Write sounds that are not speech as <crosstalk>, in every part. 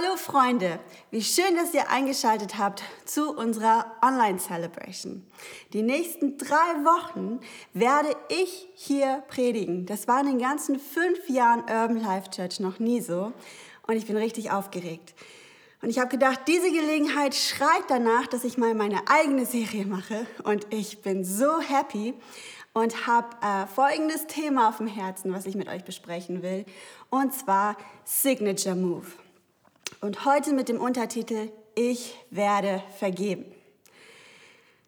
Hallo Freunde, wie schön, dass ihr eingeschaltet habt zu unserer Online-Celebration. Die nächsten drei Wochen werde ich hier predigen. Das war in den ganzen fünf Jahren Urban Life Church noch nie so und ich bin richtig aufgeregt. Und ich habe gedacht, diese Gelegenheit schreit danach, dass ich mal meine eigene Serie mache und ich bin so happy und habe äh, folgendes Thema auf dem Herzen, was ich mit euch besprechen will, und zwar Signature Move. Und heute mit dem Untertitel Ich werde vergeben.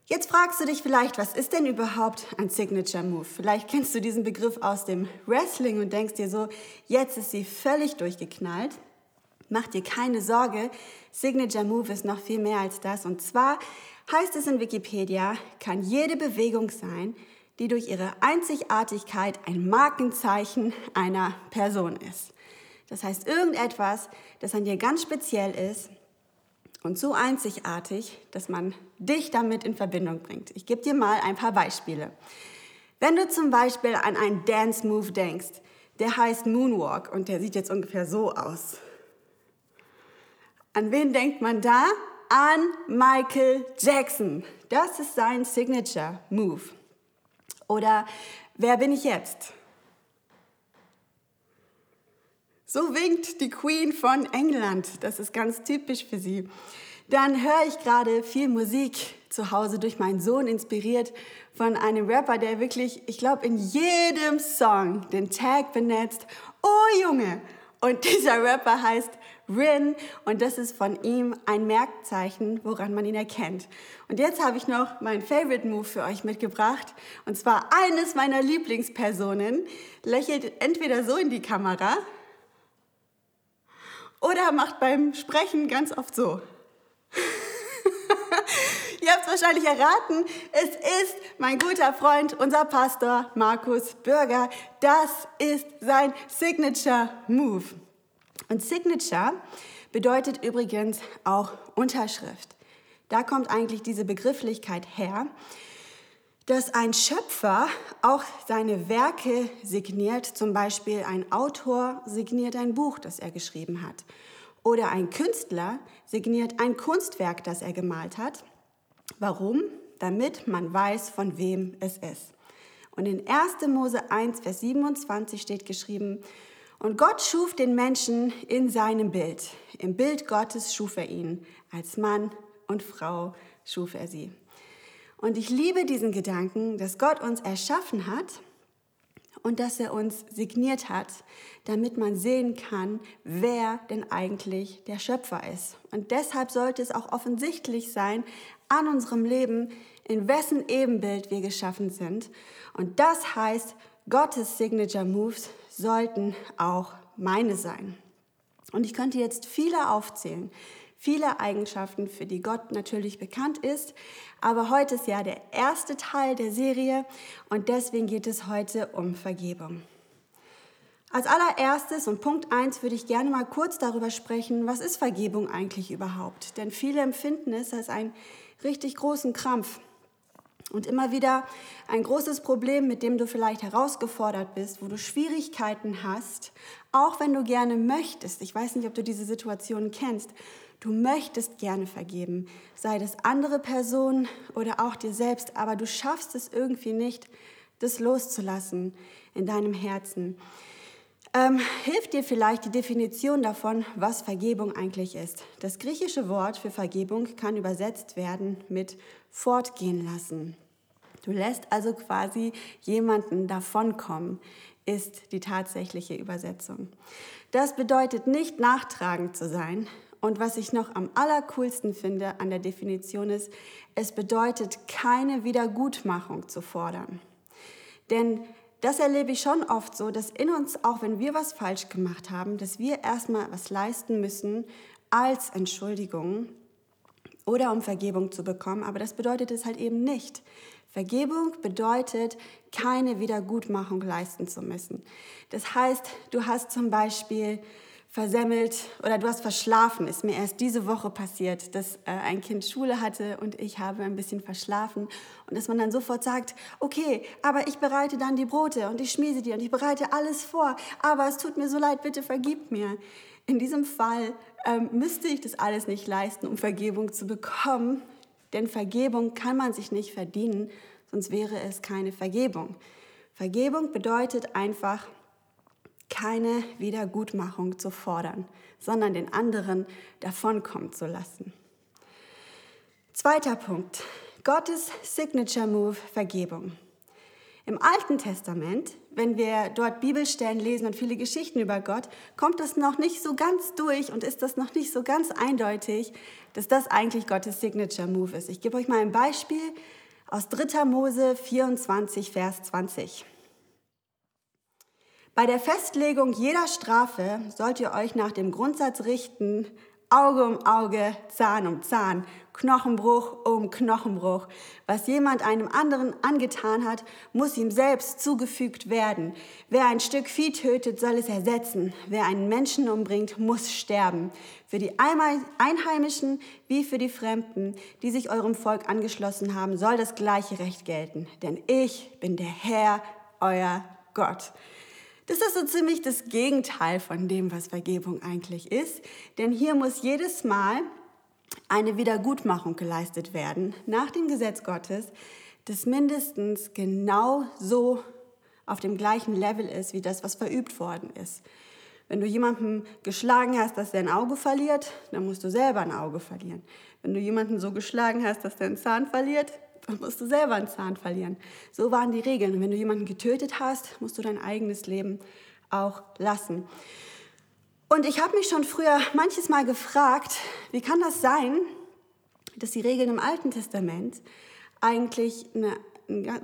Jetzt fragst du dich vielleicht, was ist denn überhaupt ein Signature Move? Vielleicht kennst du diesen Begriff aus dem Wrestling und denkst dir so, jetzt ist sie völlig durchgeknallt. Mach dir keine Sorge, Signature Move ist noch viel mehr als das. Und zwar heißt es in Wikipedia, kann jede Bewegung sein, die durch ihre Einzigartigkeit ein Markenzeichen einer Person ist. Das heißt, irgendetwas, das an dir ganz speziell ist und so einzigartig, dass man dich damit in Verbindung bringt. Ich gebe dir mal ein paar Beispiele. Wenn du zum Beispiel an einen Dance Move denkst, der heißt Moonwalk und der sieht jetzt ungefähr so aus. An wen denkt man da? An Michael Jackson. Das ist sein Signature Move. Oder wer bin ich jetzt? So winkt die Queen von England. Das ist ganz typisch für sie. Dann höre ich gerade viel Musik zu Hause durch meinen Sohn inspiriert von einem Rapper, der wirklich, ich glaube, in jedem Song den Tag benetzt. Oh Junge! Und <laughs> dieser Rapper heißt Rin und das ist von ihm ein Merkzeichen, woran man ihn erkennt. Und jetzt habe ich noch meinen Favorite Move für euch mitgebracht und zwar eines meiner Lieblingspersonen lächelt entweder so in die Kamera oder macht beim Sprechen ganz oft so. <laughs> Ihr habt es wahrscheinlich erraten, es ist mein guter Freund, unser Pastor Markus Bürger. Das ist sein Signature Move. Und Signature bedeutet übrigens auch Unterschrift. Da kommt eigentlich diese Begrifflichkeit her dass ein Schöpfer auch seine Werke signiert, zum Beispiel ein Autor signiert ein Buch, das er geschrieben hat. Oder ein Künstler signiert ein Kunstwerk, das er gemalt hat. Warum? Damit man weiß, von wem es ist. Und in 1. Mose 1, Vers 27 steht geschrieben, und Gott schuf den Menschen in seinem Bild. Im Bild Gottes schuf er ihn. Als Mann und Frau schuf er sie. Und ich liebe diesen Gedanken, dass Gott uns erschaffen hat und dass er uns signiert hat, damit man sehen kann, wer denn eigentlich der Schöpfer ist. Und deshalb sollte es auch offensichtlich sein an unserem Leben, in wessen Ebenbild wir geschaffen sind. Und das heißt, Gottes Signature Moves sollten auch meine sein. Und ich könnte jetzt viele aufzählen, viele Eigenschaften, für die Gott natürlich bekannt ist. Aber heute ist ja der erste Teil der Serie und deswegen geht es heute um Vergebung. Als allererstes und Punkt eins würde ich gerne mal kurz darüber sprechen, was ist Vergebung eigentlich überhaupt? Denn viele empfinden es als einen richtig großen Krampf. Und immer wieder ein großes Problem, mit dem du vielleicht herausgefordert bist, wo du Schwierigkeiten hast, auch wenn du gerne möchtest. Ich weiß nicht, ob du diese Situation kennst. Du möchtest gerne vergeben, sei das andere Personen oder auch dir selbst, aber du schaffst es irgendwie nicht, das loszulassen in deinem Herzen. Ähm, hilft dir vielleicht die Definition davon, was Vergebung eigentlich ist. Das griechische Wort für Vergebung kann übersetzt werden mit fortgehen lassen. Du lässt also quasi jemanden davonkommen, ist die tatsächliche Übersetzung. Das bedeutet nicht nachtragend zu sein, und was ich noch am allercoolsten finde an der Definition ist, es bedeutet keine Wiedergutmachung zu fordern. Denn das erlebe ich schon oft so, dass in uns, auch wenn wir was falsch gemacht haben, dass wir erstmal was leisten müssen als Entschuldigung oder um Vergebung zu bekommen. Aber das bedeutet es halt eben nicht. Vergebung bedeutet, keine Wiedergutmachung leisten zu müssen. Das heißt, du hast zum Beispiel versemmelt oder du hast verschlafen. Ist mir erst diese Woche passiert, dass äh, ein Kind Schule hatte und ich habe ein bisschen verschlafen und dass man dann sofort sagt, okay, aber ich bereite dann die Brote und ich schmiese die und ich bereite alles vor, aber es tut mir so leid, bitte vergib mir. in diesem Fall ähm, müsste ich das alles nicht leisten, um Vergebung zu bekommen, denn Vergebung kann man sich nicht verdienen, sonst wäre es keine Vergebung. Vergebung bedeutet einfach, keine Wiedergutmachung zu fordern, sondern den anderen davonkommen zu lassen. Zweiter Punkt. Gottes Signature Move Vergebung. Im Alten Testament, wenn wir dort Bibelstellen lesen und viele Geschichten über Gott, kommt das noch nicht so ganz durch und ist das noch nicht so ganz eindeutig, dass das eigentlich Gottes Signature Move ist. Ich gebe euch mal ein Beispiel aus 3. Mose 24, Vers 20. Bei der Festlegung jeder Strafe sollt ihr euch nach dem Grundsatz richten, Auge um Auge, Zahn um Zahn, Knochenbruch um Knochenbruch. Was jemand einem anderen angetan hat, muss ihm selbst zugefügt werden. Wer ein Stück Vieh tötet, soll es ersetzen. Wer einen Menschen umbringt, muss sterben. Für die Einheimischen wie für die Fremden, die sich eurem Volk angeschlossen haben, soll das gleiche Recht gelten. Denn ich bin der Herr, euer Gott. Das ist so ziemlich das Gegenteil von dem, was Vergebung eigentlich ist. Denn hier muss jedes Mal eine Wiedergutmachung geleistet werden nach dem Gesetz Gottes, das mindestens genau so auf dem gleichen Level ist wie das, was verübt worden ist. Wenn du jemanden geschlagen hast, dass der ein Auge verliert, dann musst du selber ein Auge verlieren. Wenn du jemanden so geschlagen hast, dass der einen Zahn verliert, dann musst du selber einen Zahn verlieren. So waren die Regeln. Und wenn du jemanden getötet hast, musst du dein eigenes Leben auch lassen. Und ich habe mich schon früher manches Mal gefragt, wie kann das sein, dass die Regeln im Alten Testament eigentlich eine,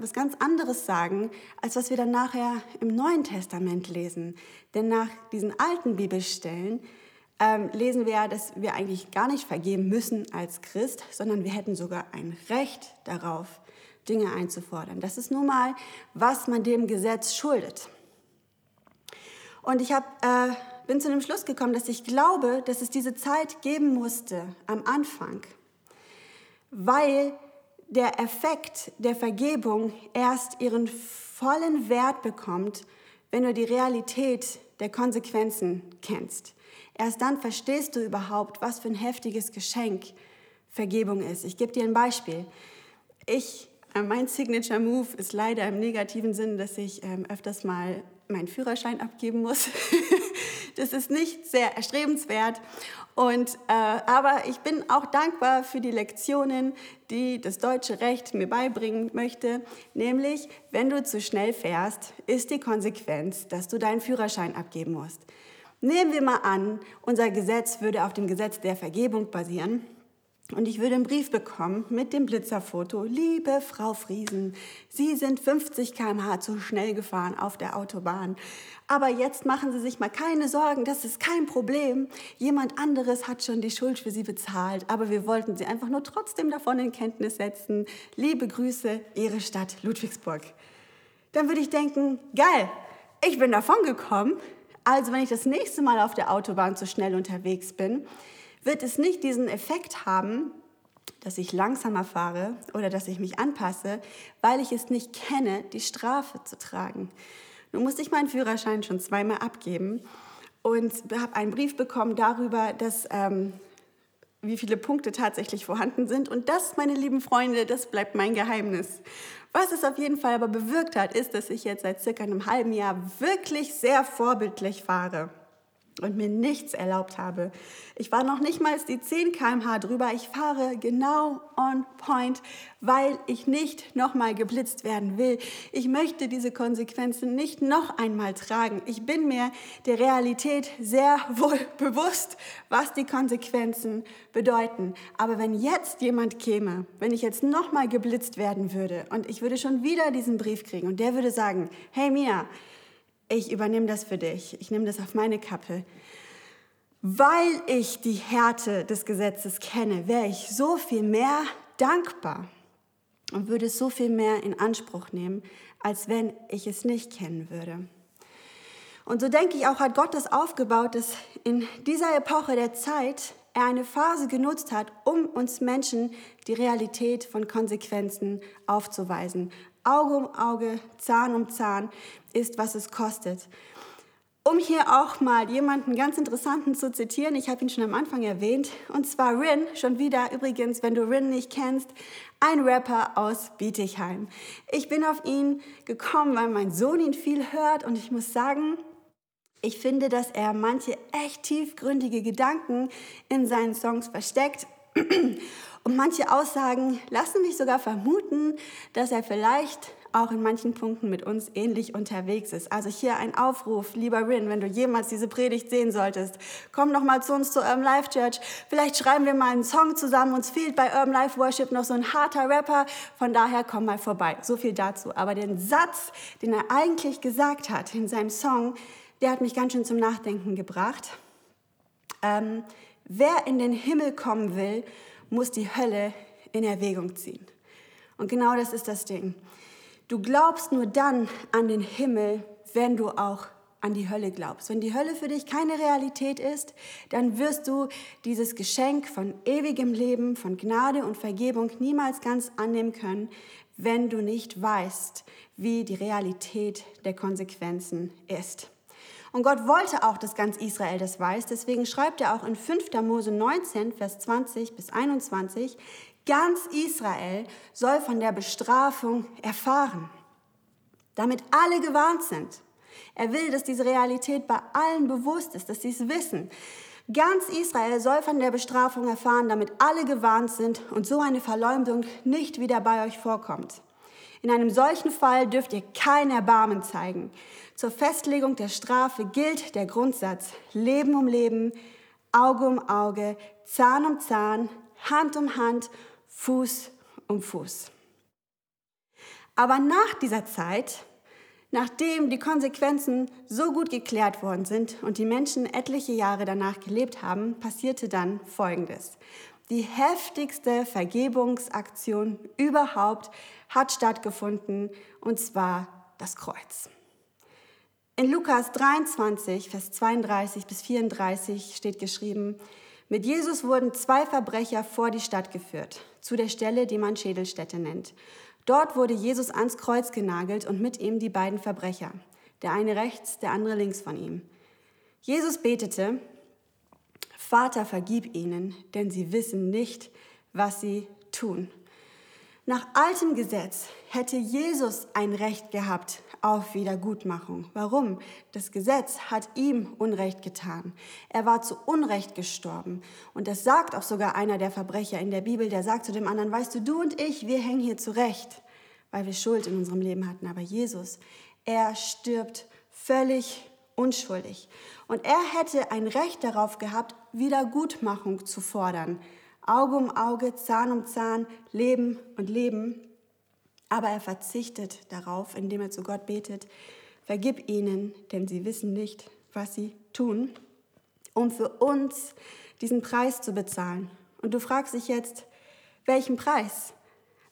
was ganz anderes sagen, als was wir dann nachher im Neuen Testament lesen. Denn nach diesen alten Bibelstellen ähm, lesen wir ja, dass wir eigentlich gar nicht vergeben müssen als Christ, sondern wir hätten sogar ein Recht darauf, Dinge einzufordern. Das ist nun mal, was man dem Gesetz schuldet. Und ich hab, äh, bin zu dem Schluss gekommen, dass ich glaube, dass es diese Zeit geben musste am Anfang, weil der Effekt der Vergebung erst ihren vollen Wert bekommt, wenn du die Realität der Konsequenzen kennst. Erst dann verstehst du überhaupt, was für ein heftiges Geschenk Vergebung ist. Ich gebe dir ein Beispiel. Ich, äh, mein Signature Move ist leider im negativen Sinn, dass ich ähm, öfters mal meinen Führerschein abgeben muss. <laughs> das ist nicht sehr erstrebenswert. Und, äh, aber ich bin auch dankbar für die Lektionen, die das deutsche Recht mir beibringen möchte. Nämlich, wenn du zu schnell fährst, ist die Konsequenz, dass du deinen Führerschein abgeben musst. Nehmen wir mal an, unser Gesetz würde auf dem Gesetz der Vergebung basieren. Und ich würde einen Brief bekommen mit dem Blitzerfoto. Liebe Frau Friesen, Sie sind 50 km/h zu schnell gefahren auf der Autobahn. Aber jetzt machen Sie sich mal keine Sorgen, das ist kein Problem. Jemand anderes hat schon die Schuld für Sie bezahlt. Aber wir wollten Sie einfach nur trotzdem davon in Kenntnis setzen. Liebe Grüße, Ihre Stadt Ludwigsburg. Dann würde ich denken, geil, ich bin davon gekommen. Also wenn ich das nächste Mal auf der Autobahn zu schnell unterwegs bin, wird es nicht diesen Effekt haben, dass ich langsamer fahre oder dass ich mich anpasse, weil ich es nicht kenne, die Strafe zu tragen. Nun musste ich meinen Führerschein schon zweimal abgeben und habe einen Brief bekommen darüber, dass ähm, wie viele Punkte tatsächlich vorhanden sind. Und das, meine lieben Freunde, das bleibt mein Geheimnis. Was es auf jeden Fall aber bewirkt hat, ist, dass ich jetzt seit circa einem halben Jahr wirklich sehr vorbildlich fahre und mir nichts erlaubt habe. Ich war noch nicht mal die 10 km/h drüber. Ich fahre genau on point, weil ich nicht nochmal geblitzt werden will. Ich möchte diese Konsequenzen nicht noch einmal tragen. Ich bin mir der Realität sehr wohl <laughs> bewusst, was die Konsequenzen bedeuten. Aber wenn jetzt jemand käme, wenn ich jetzt nochmal geblitzt werden würde und ich würde schon wieder diesen Brief kriegen und der würde sagen, hey Mia, ich übernehme das für dich, ich nehme das auf meine Kappe. Weil ich die Härte des Gesetzes kenne, wäre ich so viel mehr dankbar und würde so viel mehr in Anspruch nehmen, als wenn ich es nicht kennen würde. Und so denke ich auch, hat Gott das aufgebaut, dass in dieser Epoche der Zeit er eine Phase genutzt hat, um uns Menschen die Realität von Konsequenzen aufzuweisen. Auge um Auge, Zahn um Zahn ist, was es kostet. um hier auch mal jemanden ganz interessanten zu zitieren, ich habe ihn schon am Anfang erwähnt, und zwar Rin, schon wieder übrigens, wenn du Rin nicht kennst, ein Rapper aus Bietigheim. Ich bin auf ihn gekommen, weil mein Sohn ihn viel hört und ich muss sagen, ich finde, dass er manche echt tiefgründige Gedanken in seinen Songs versteckt. Und manche Aussagen lassen mich sogar vermuten, dass er vielleicht auch in manchen Punkten mit uns ähnlich unterwegs ist. Also hier ein Aufruf, lieber Rin, wenn du jemals diese Predigt sehen solltest, komm noch mal zu uns zur Urban Life Church. Vielleicht schreiben wir mal einen Song zusammen. Uns fehlt bei Urban Life Worship noch so ein harter Rapper. Von daher komm mal vorbei. So viel dazu. Aber den Satz, den er eigentlich gesagt hat in seinem Song, der hat mich ganz schön zum Nachdenken gebracht. Ähm, wer in den Himmel kommen will, muss die Hölle in Erwägung ziehen. Und genau das ist das Ding. Du glaubst nur dann an den Himmel, wenn du auch an die Hölle glaubst. Wenn die Hölle für dich keine Realität ist, dann wirst du dieses Geschenk von ewigem Leben, von Gnade und Vergebung niemals ganz annehmen können, wenn du nicht weißt, wie die Realität der Konsequenzen ist. Und Gott wollte auch, dass ganz Israel das weiß. Deswegen schreibt er auch in 5. Mose 19, Vers 20 bis 21, Ganz Israel soll von der Bestrafung erfahren, damit alle gewarnt sind. Er will, dass diese Realität bei allen bewusst ist, dass sie es wissen. Ganz Israel soll von der Bestrafung erfahren, damit alle gewarnt sind und so eine Verleumdung nicht wieder bei euch vorkommt. In einem solchen Fall dürft ihr kein Erbarmen zeigen. Zur Festlegung der Strafe gilt der Grundsatz Leben um Leben, Auge um Auge, Zahn um Zahn, Hand um Hand Fuß um Fuß. Aber nach dieser Zeit, nachdem die Konsequenzen so gut geklärt worden sind und die Menschen etliche Jahre danach gelebt haben, passierte dann Folgendes. Die heftigste Vergebungsaktion überhaupt hat stattgefunden, und zwar das Kreuz. In Lukas 23, Vers 32 bis 34 steht geschrieben, mit Jesus wurden zwei Verbrecher vor die Stadt geführt, zu der Stelle, die man Schädelstätte nennt. Dort wurde Jesus ans Kreuz genagelt und mit ihm die beiden Verbrecher, der eine rechts, der andere links von ihm. Jesus betete, Vater, vergib ihnen, denn sie wissen nicht, was sie tun. Nach altem Gesetz hätte Jesus ein Recht gehabt auf Wiedergutmachung. Warum? Das Gesetz hat ihm Unrecht getan. Er war zu Unrecht gestorben. Und das sagt auch sogar einer der Verbrecher in der Bibel, der sagt zu dem anderen, weißt du, du und ich, wir hängen hier zurecht, weil wir Schuld in unserem Leben hatten. Aber Jesus, er stirbt völlig unschuldig. Und er hätte ein Recht darauf gehabt, Wiedergutmachung zu fordern. Auge um Auge, Zahn um Zahn, Leben und Leben. Aber er verzichtet darauf, indem er zu Gott betet, vergib ihnen, denn sie wissen nicht, was sie tun, um für uns diesen Preis zu bezahlen. Und du fragst dich jetzt, welchen Preis?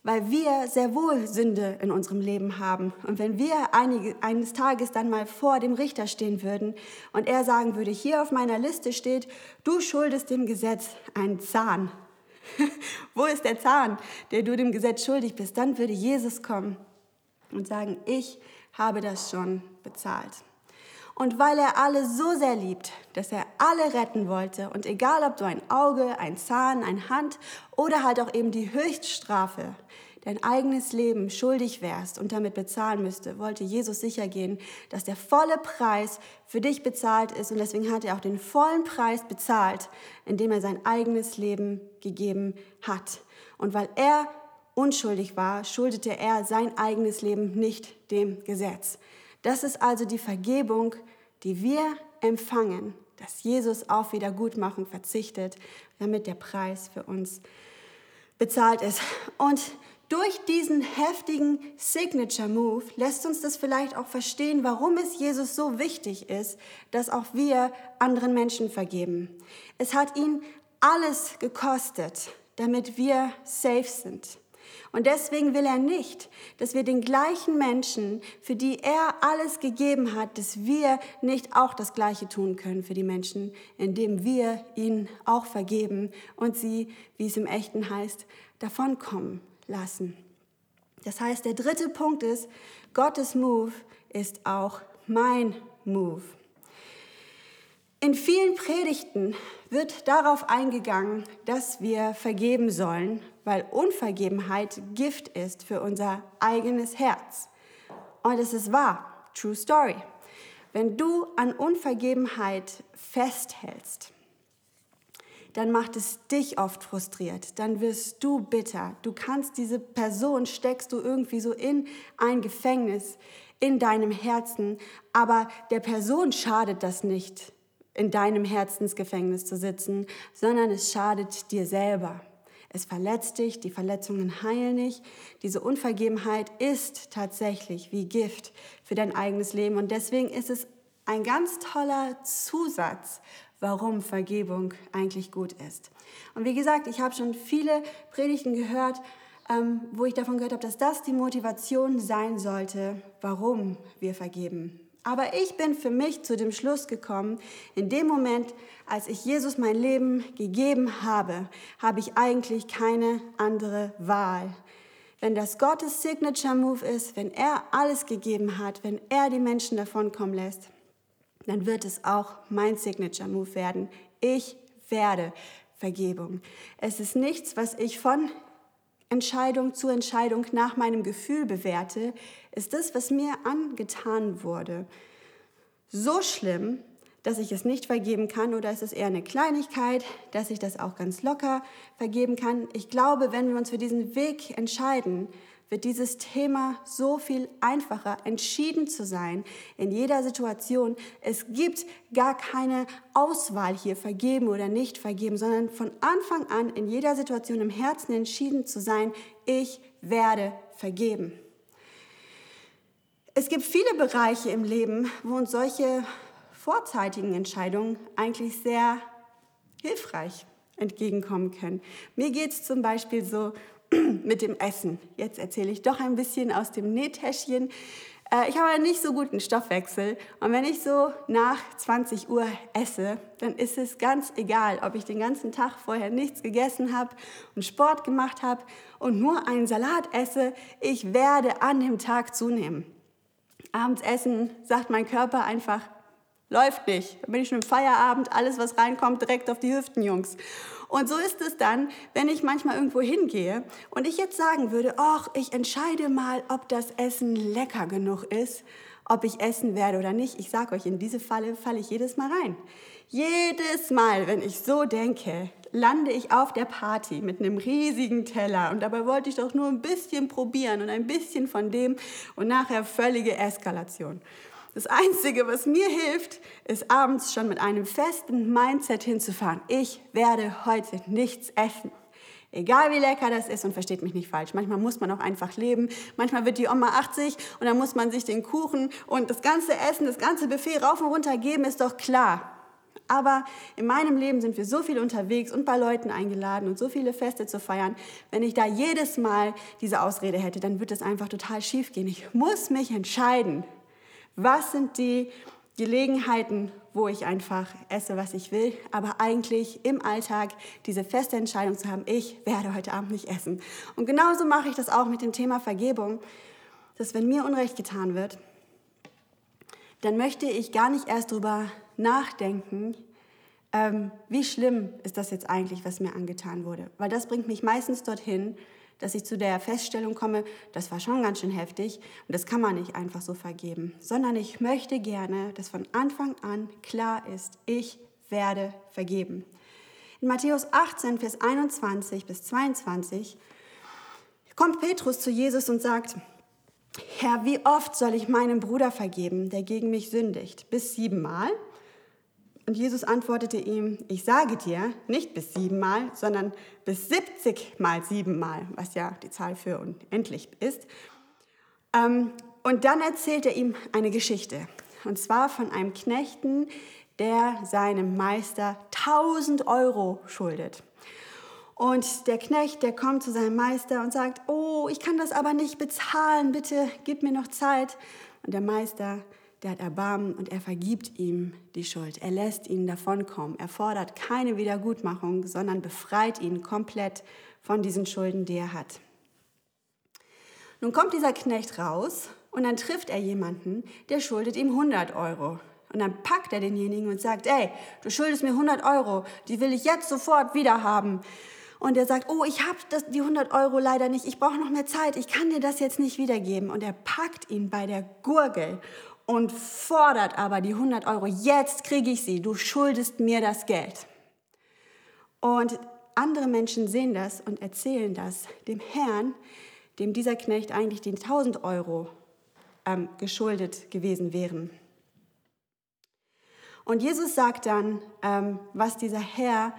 Weil wir sehr wohl Sünde in unserem Leben haben. Und wenn wir einige, eines Tages dann mal vor dem Richter stehen würden und er sagen würde, hier auf meiner Liste steht, du schuldest dem Gesetz einen Zahn, <laughs> Wo ist der Zahn, der du dem Gesetz schuldig bist? Dann würde Jesus kommen und sagen, ich habe das schon bezahlt. Und weil er alle so sehr liebt, dass er alle retten wollte, und egal ob du ein Auge, ein Zahn, ein Hand oder halt auch eben die Höchststrafe dein eigenes Leben schuldig wärst und damit bezahlen müsste, wollte Jesus sicher gehen, dass der volle Preis für dich bezahlt ist und deswegen hat er auch den vollen Preis bezahlt, indem er sein eigenes Leben gegeben hat. Und weil er unschuldig war, schuldete er sein eigenes Leben nicht dem Gesetz. Das ist also die Vergebung, die wir empfangen, dass Jesus auf Wiedergutmachung verzichtet, damit der Preis für uns bezahlt ist. Und durch diesen heftigen Signature Move lässt uns das vielleicht auch verstehen, warum es Jesus so wichtig ist, dass auch wir anderen Menschen vergeben. Es hat ihn alles gekostet, damit wir safe sind. Und deswegen will er nicht, dass wir den gleichen Menschen, für die er alles gegeben hat, dass wir nicht auch das Gleiche tun können für die Menschen, indem wir ihnen auch vergeben und sie, wie es im Echten heißt, davonkommen lassen. Das heißt, der dritte Punkt ist, Gottes Move ist auch mein Move. In vielen Predigten wird darauf eingegangen, dass wir vergeben sollen, weil Unvergebenheit Gift ist für unser eigenes Herz. Und es ist wahr, true story. Wenn du an Unvergebenheit festhältst, dann macht es dich oft frustriert, dann wirst du bitter. Du kannst diese Person, steckst du irgendwie so in ein Gefängnis in deinem Herzen, aber der Person schadet das nicht, in deinem Herzensgefängnis zu sitzen, sondern es schadet dir selber. Es verletzt dich, die Verletzungen heilen nicht. Diese Unvergebenheit ist tatsächlich wie Gift für dein eigenes Leben. Und deswegen ist es ein ganz toller Zusatz, warum Vergebung eigentlich gut ist. Und wie gesagt, ich habe schon viele Predigten gehört, ähm, wo ich davon gehört habe, dass das die Motivation sein sollte, warum wir vergeben. Aber ich bin für mich zu dem Schluss gekommen, in dem Moment, als ich Jesus mein Leben gegeben habe, habe ich eigentlich keine andere Wahl. Wenn das Gottes Signature Move ist, wenn er alles gegeben hat, wenn er die Menschen davonkommen lässt, dann wird es auch mein Signature Move werden. Ich werde Vergebung. Es ist nichts, was ich von Entscheidung zu Entscheidung nach meinem Gefühl bewerte, ist das, was mir angetan wurde, so schlimm, dass ich es nicht vergeben kann oder ist es eher eine Kleinigkeit, dass ich das auch ganz locker vergeben kann. Ich glaube, wenn wir uns für diesen Weg entscheiden, wird dieses Thema so viel einfacher, entschieden zu sein in jeder Situation. Es gibt gar keine Auswahl hier, vergeben oder nicht vergeben, sondern von Anfang an in jeder Situation im Herzen entschieden zu sein, ich werde vergeben. Es gibt viele Bereiche im Leben, wo uns solche vorzeitigen Entscheidungen eigentlich sehr hilfreich entgegenkommen können. Mir geht es zum Beispiel so <clears throat> mit dem Essen. Jetzt erzähle ich doch ein bisschen aus dem Nähtäschchen. Äh, ich habe nicht so guten Stoffwechsel und wenn ich so nach 20 Uhr esse, dann ist es ganz egal, ob ich den ganzen Tag vorher nichts gegessen habe und Sport gemacht habe und nur einen Salat esse. Ich werde an dem Tag zunehmen. Abends essen sagt mein Körper einfach, läuft nicht. Da bin ich schon im Feierabend, alles was reinkommt, direkt auf die Hüften, Jungs. Und so ist es dann, wenn ich manchmal irgendwo hingehe und ich jetzt sagen würde, ach, ich entscheide mal, ob das Essen lecker genug ist, ob ich essen werde oder nicht. Ich sage euch, in diese Falle falle ich jedes Mal rein. Jedes Mal, wenn ich so denke, lande ich auf der Party mit einem riesigen Teller und dabei wollte ich doch nur ein bisschen probieren und ein bisschen von dem und nachher völlige Eskalation. Das Einzige, was mir hilft, ist abends schon mit einem festen Mindset hinzufahren. Ich werde heute nichts essen. Egal wie lecker das ist und versteht mich nicht falsch. Manchmal muss man auch einfach leben. Manchmal wird die Oma 80 und dann muss man sich den Kuchen und das ganze Essen, das ganze Buffet rauf und runter geben, ist doch klar. Aber in meinem Leben sind wir so viel unterwegs und bei Leuten eingeladen und so viele Feste zu feiern. Wenn ich da jedes Mal diese Ausrede hätte, dann wird es einfach total schief gehen. Ich muss mich entscheiden. Was sind die Gelegenheiten, wo ich einfach esse, was ich will, aber eigentlich im Alltag diese feste Entscheidung zu haben, ich werde heute Abend nicht essen. Und genauso mache ich das auch mit dem Thema Vergebung, dass wenn mir Unrecht getan wird, dann möchte ich gar nicht erst darüber nachdenken, ähm, wie schlimm ist das jetzt eigentlich, was mir angetan wurde. Weil das bringt mich meistens dorthin, dass ich zu der Feststellung komme, das war schon ganz schön heftig und das kann man nicht einfach so vergeben, sondern ich möchte gerne, dass von Anfang an klar ist, ich werde vergeben. In Matthäus 18, Vers 21 bis 22 kommt Petrus zu Jesus und sagt, Herr, wie oft soll ich meinem Bruder vergeben, der gegen mich sündigt? Bis siebenmal? Und Jesus antwortete ihm, ich sage dir, nicht bis siebenmal, sondern bis 70 mal siebenmal, was ja die Zahl für unendlich ist. Ähm, und dann erzählt er ihm eine Geschichte. Und zwar von einem Knechten, der seinem Meister 1000 Euro schuldet. Und der Knecht, der kommt zu seinem Meister und sagt, oh, ich kann das aber nicht bezahlen, bitte gib mir noch Zeit. Und der Meister der hat Erbarmen und er vergibt ihm die Schuld. Er lässt ihn davonkommen. Er fordert keine Wiedergutmachung, sondern befreit ihn komplett von diesen Schulden, die er hat. Nun kommt dieser Knecht raus und dann trifft er jemanden, der schuldet ihm 100 Euro. Und dann packt er denjenigen und sagt, ey, du schuldest mir 100 Euro, die will ich jetzt sofort wieder haben. Und er sagt, oh, ich habe die 100 Euro leider nicht, ich brauche noch mehr Zeit, ich kann dir das jetzt nicht wiedergeben. Und er packt ihn bei der Gurgel und fordert aber die 100 Euro, jetzt kriege ich sie, du schuldest mir das Geld. Und andere Menschen sehen das und erzählen das dem Herrn, dem dieser Knecht eigentlich die 1000 Euro ähm, geschuldet gewesen wären. Und Jesus sagt dann, ähm, was dieser Herr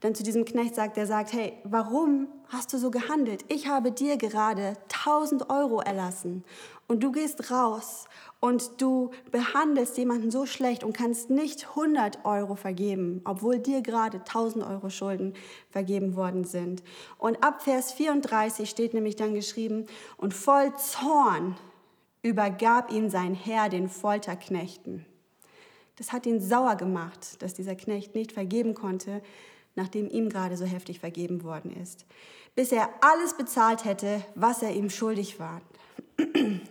dann zu diesem Knecht sagt, der sagt, hey, warum hast du so gehandelt? Ich habe dir gerade 1000 Euro erlassen und du gehst raus und du behandelst jemanden so schlecht und kannst nicht 100 Euro vergeben, obwohl dir gerade 1000 Euro Schulden vergeben worden sind. Und ab Vers 34 steht nämlich dann geschrieben, und voll Zorn übergab ihn sein Herr den Folterknechten. Das hat ihn sauer gemacht, dass dieser Knecht nicht vergeben konnte, nachdem ihm gerade so heftig vergeben worden ist, bis er alles bezahlt hätte, was er ihm schuldig war.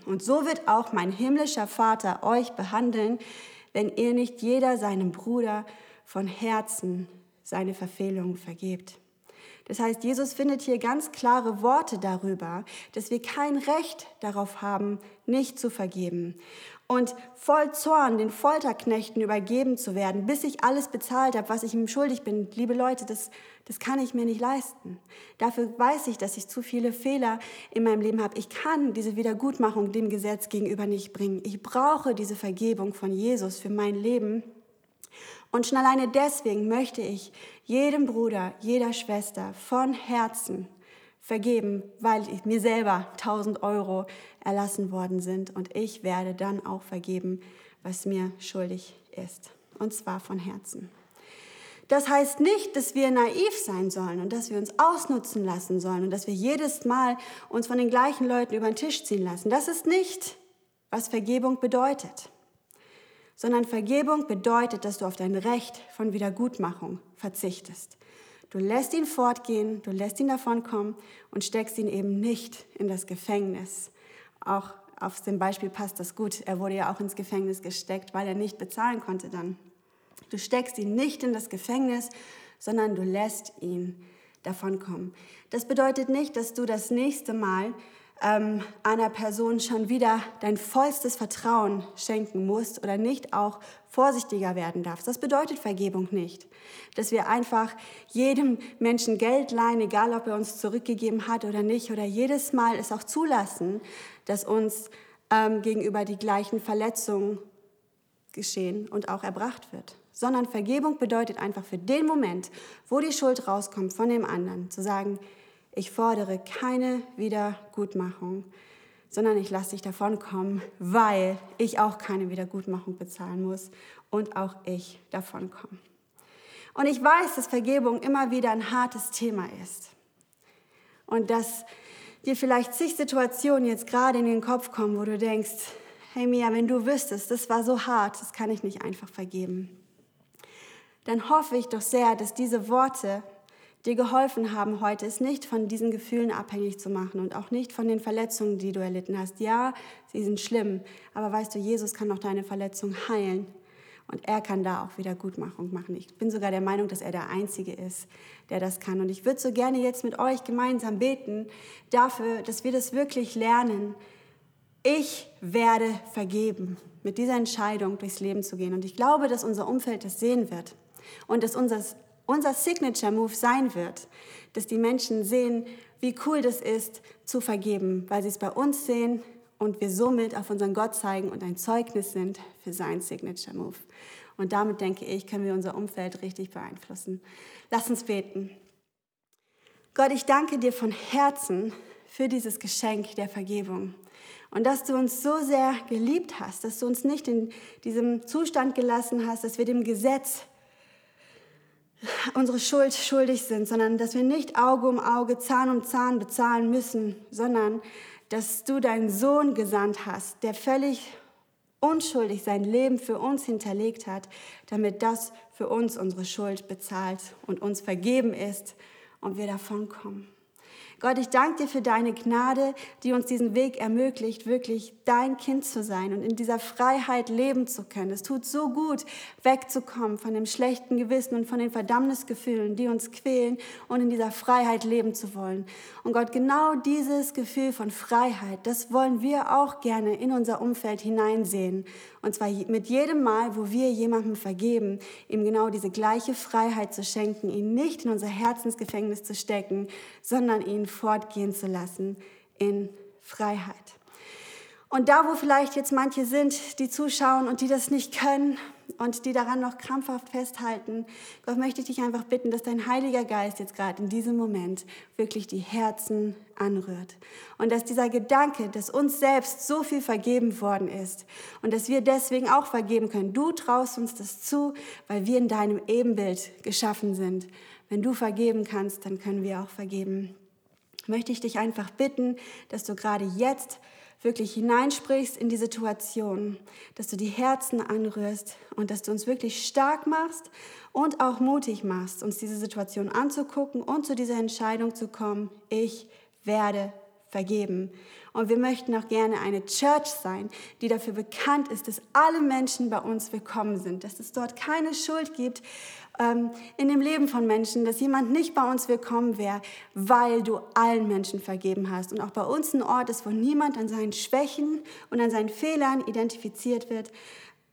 Und so wird auch mein himmlischer Vater euch behandeln, wenn ihr nicht jeder seinem Bruder von Herzen seine Verfehlungen vergebt. Das heißt, Jesus findet hier ganz klare Worte darüber, dass wir kein Recht darauf haben, nicht zu vergeben und voll Zorn den Folterknechten übergeben zu werden, bis ich alles bezahlt habe, was ich ihm schuldig bin. Liebe Leute, das, das kann ich mir nicht leisten. Dafür weiß ich, dass ich zu viele Fehler in meinem Leben habe. Ich kann diese Wiedergutmachung dem Gesetz gegenüber nicht bringen. Ich brauche diese Vergebung von Jesus für mein Leben. Und schon alleine deswegen möchte ich jedem Bruder, jeder Schwester von Herzen vergeben, weil mir selber 1000 Euro erlassen worden sind und ich werde dann auch vergeben, was mir schuldig ist. Und zwar von Herzen. Das heißt nicht, dass wir naiv sein sollen und dass wir uns ausnutzen lassen sollen und dass wir jedes Mal uns von den gleichen Leuten über den Tisch ziehen lassen. Das ist nicht, was Vergebung bedeutet. Sondern Vergebung bedeutet, dass du auf dein Recht von Wiedergutmachung verzichtest. Du lässt ihn fortgehen, du lässt ihn davonkommen und steckst ihn eben nicht in das Gefängnis. Auch auf dem Beispiel passt das gut. Er wurde ja auch ins Gefängnis gesteckt, weil er nicht bezahlen konnte dann. Du steckst ihn nicht in das Gefängnis, sondern du lässt ihn davonkommen. Das bedeutet nicht, dass du das nächste Mal ähm, einer Person schon wieder dein vollstes Vertrauen schenken musst oder nicht auch vorsichtiger werden darfst. Das bedeutet Vergebung nicht, dass wir einfach jedem Menschen Geld leihen, egal ob er uns zurückgegeben hat oder nicht, oder jedes Mal es auch zulassen, dass uns ähm, gegenüber die gleichen Verletzungen geschehen und auch erbracht wird. Sondern Vergebung bedeutet einfach für den Moment, wo die Schuld rauskommt von dem anderen, zu sagen, ich fordere keine Wiedergutmachung, sondern ich lasse dich davonkommen, weil ich auch keine Wiedergutmachung bezahlen muss und auch ich davonkomme. Und ich weiß, dass Vergebung immer wieder ein hartes Thema ist. Und dass dir vielleicht zig Situationen jetzt gerade in den Kopf kommen, wo du denkst, hey Mia, wenn du wüsstest, das war so hart, das kann ich nicht einfach vergeben. Dann hoffe ich doch sehr, dass diese Worte dir geholfen haben heute, es nicht von diesen Gefühlen abhängig zu machen und auch nicht von den Verletzungen, die du erlitten hast. Ja, sie sind schlimm, aber weißt du, Jesus kann auch deine Verletzung heilen und er kann da auch wieder Gutmachung machen. Ich bin sogar der Meinung, dass er der Einzige ist, der das kann. Und ich würde so gerne jetzt mit euch gemeinsam beten dafür, dass wir das wirklich lernen. Ich werde vergeben, mit dieser Entscheidung durchs Leben zu gehen. Und ich glaube, dass unser Umfeld das sehen wird und dass unser unser Signature Move sein wird, dass die Menschen sehen, wie cool das ist, zu vergeben, weil sie es bei uns sehen und wir somit auf unseren Gott zeigen und ein Zeugnis sind für sein Signature Move. Und damit denke ich, können wir unser Umfeld richtig beeinflussen. Lass uns beten. Gott, ich danke dir von Herzen für dieses Geschenk der Vergebung. Und dass du uns so sehr geliebt hast, dass du uns nicht in diesem Zustand gelassen hast, dass wir dem Gesetz unsere Schuld schuldig sind, sondern dass wir nicht Auge um Auge, Zahn um Zahn bezahlen müssen, sondern dass du deinen Sohn gesandt hast, der völlig unschuldig sein Leben für uns hinterlegt hat, damit das für uns unsere Schuld bezahlt und uns vergeben ist und wir davon kommen. Gott, ich danke dir für deine Gnade, die uns diesen Weg ermöglicht, wirklich dein Kind zu sein und in dieser Freiheit leben zu können. Es tut so gut, wegzukommen von dem schlechten Gewissen und von den Verdammnisgefühlen, die uns quälen und in dieser Freiheit leben zu wollen. Und Gott, genau dieses Gefühl von Freiheit, das wollen wir auch gerne in unser Umfeld hineinsehen. Und zwar mit jedem Mal, wo wir jemandem vergeben, ihm genau diese gleiche Freiheit zu schenken, ihn nicht in unser Herzensgefängnis zu stecken, sondern ihn fortgehen zu lassen in Freiheit. Und da, wo vielleicht jetzt manche sind, die zuschauen und die das nicht können und die daran noch krampfhaft festhalten, Gott möchte ich dich einfach bitten, dass dein Heiliger Geist jetzt gerade in diesem Moment wirklich die Herzen anrührt. Und dass dieser Gedanke, dass uns selbst so viel vergeben worden ist und dass wir deswegen auch vergeben können, du traust uns das zu, weil wir in deinem Ebenbild geschaffen sind. Wenn du vergeben kannst, dann können wir auch vergeben. Möchte ich dich einfach bitten, dass du gerade jetzt wirklich hineinsprichst in die Situation, dass du die Herzen anrührst und dass du uns wirklich stark machst und auch mutig machst, uns diese Situation anzugucken und zu dieser Entscheidung zu kommen, ich werde vergeben. Und wir möchten auch gerne eine Church sein, die dafür bekannt ist, dass alle Menschen bei uns willkommen sind, dass es dort keine Schuld gibt ähm, in dem Leben von Menschen, dass jemand nicht bei uns willkommen wäre, weil du allen Menschen vergeben hast. Und auch bei uns ein Ort ist, wo niemand an seinen Schwächen und an seinen Fehlern identifiziert wird,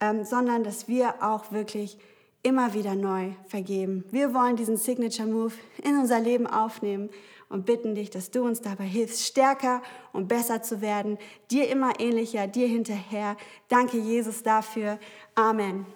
ähm, sondern dass wir auch wirklich immer wieder neu vergeben. Wir wollen diesen Signature Move in unser Leben aufnehmen und bitten dich, dass du uns dabei hilfst, stärker und besser zu werden, dir immer ähnlicher, dir hinterher. Danke, Jesus, dafür. Amen.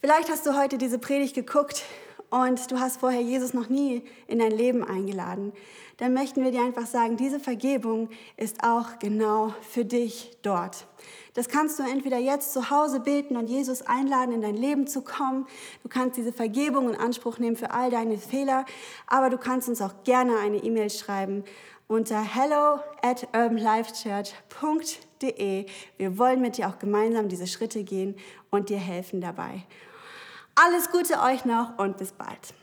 Vielleicht hast du heute diese Predigt geguckt und du hast vorher Jesus noch nie in dein Leben eingeladen. Dann möchten wir dir einfach sagen, diese Vergebung ist auch genau für dich dort. Das kannst du entweder jetzt zu Hause beten und Jesus einladen, in dein Leben zu kommen. Du kannst diese Vergebung in Anspruch nehmen für all deine Fehler, aber du kannst uns auch gerne eine E-Mail schreiben unter hello at urbanlifechurch.de. Wir wollen mit dir auch gemeinsam diese Schritte gehen und dir helfen dabei. Alles Gute euch noch und bis bald.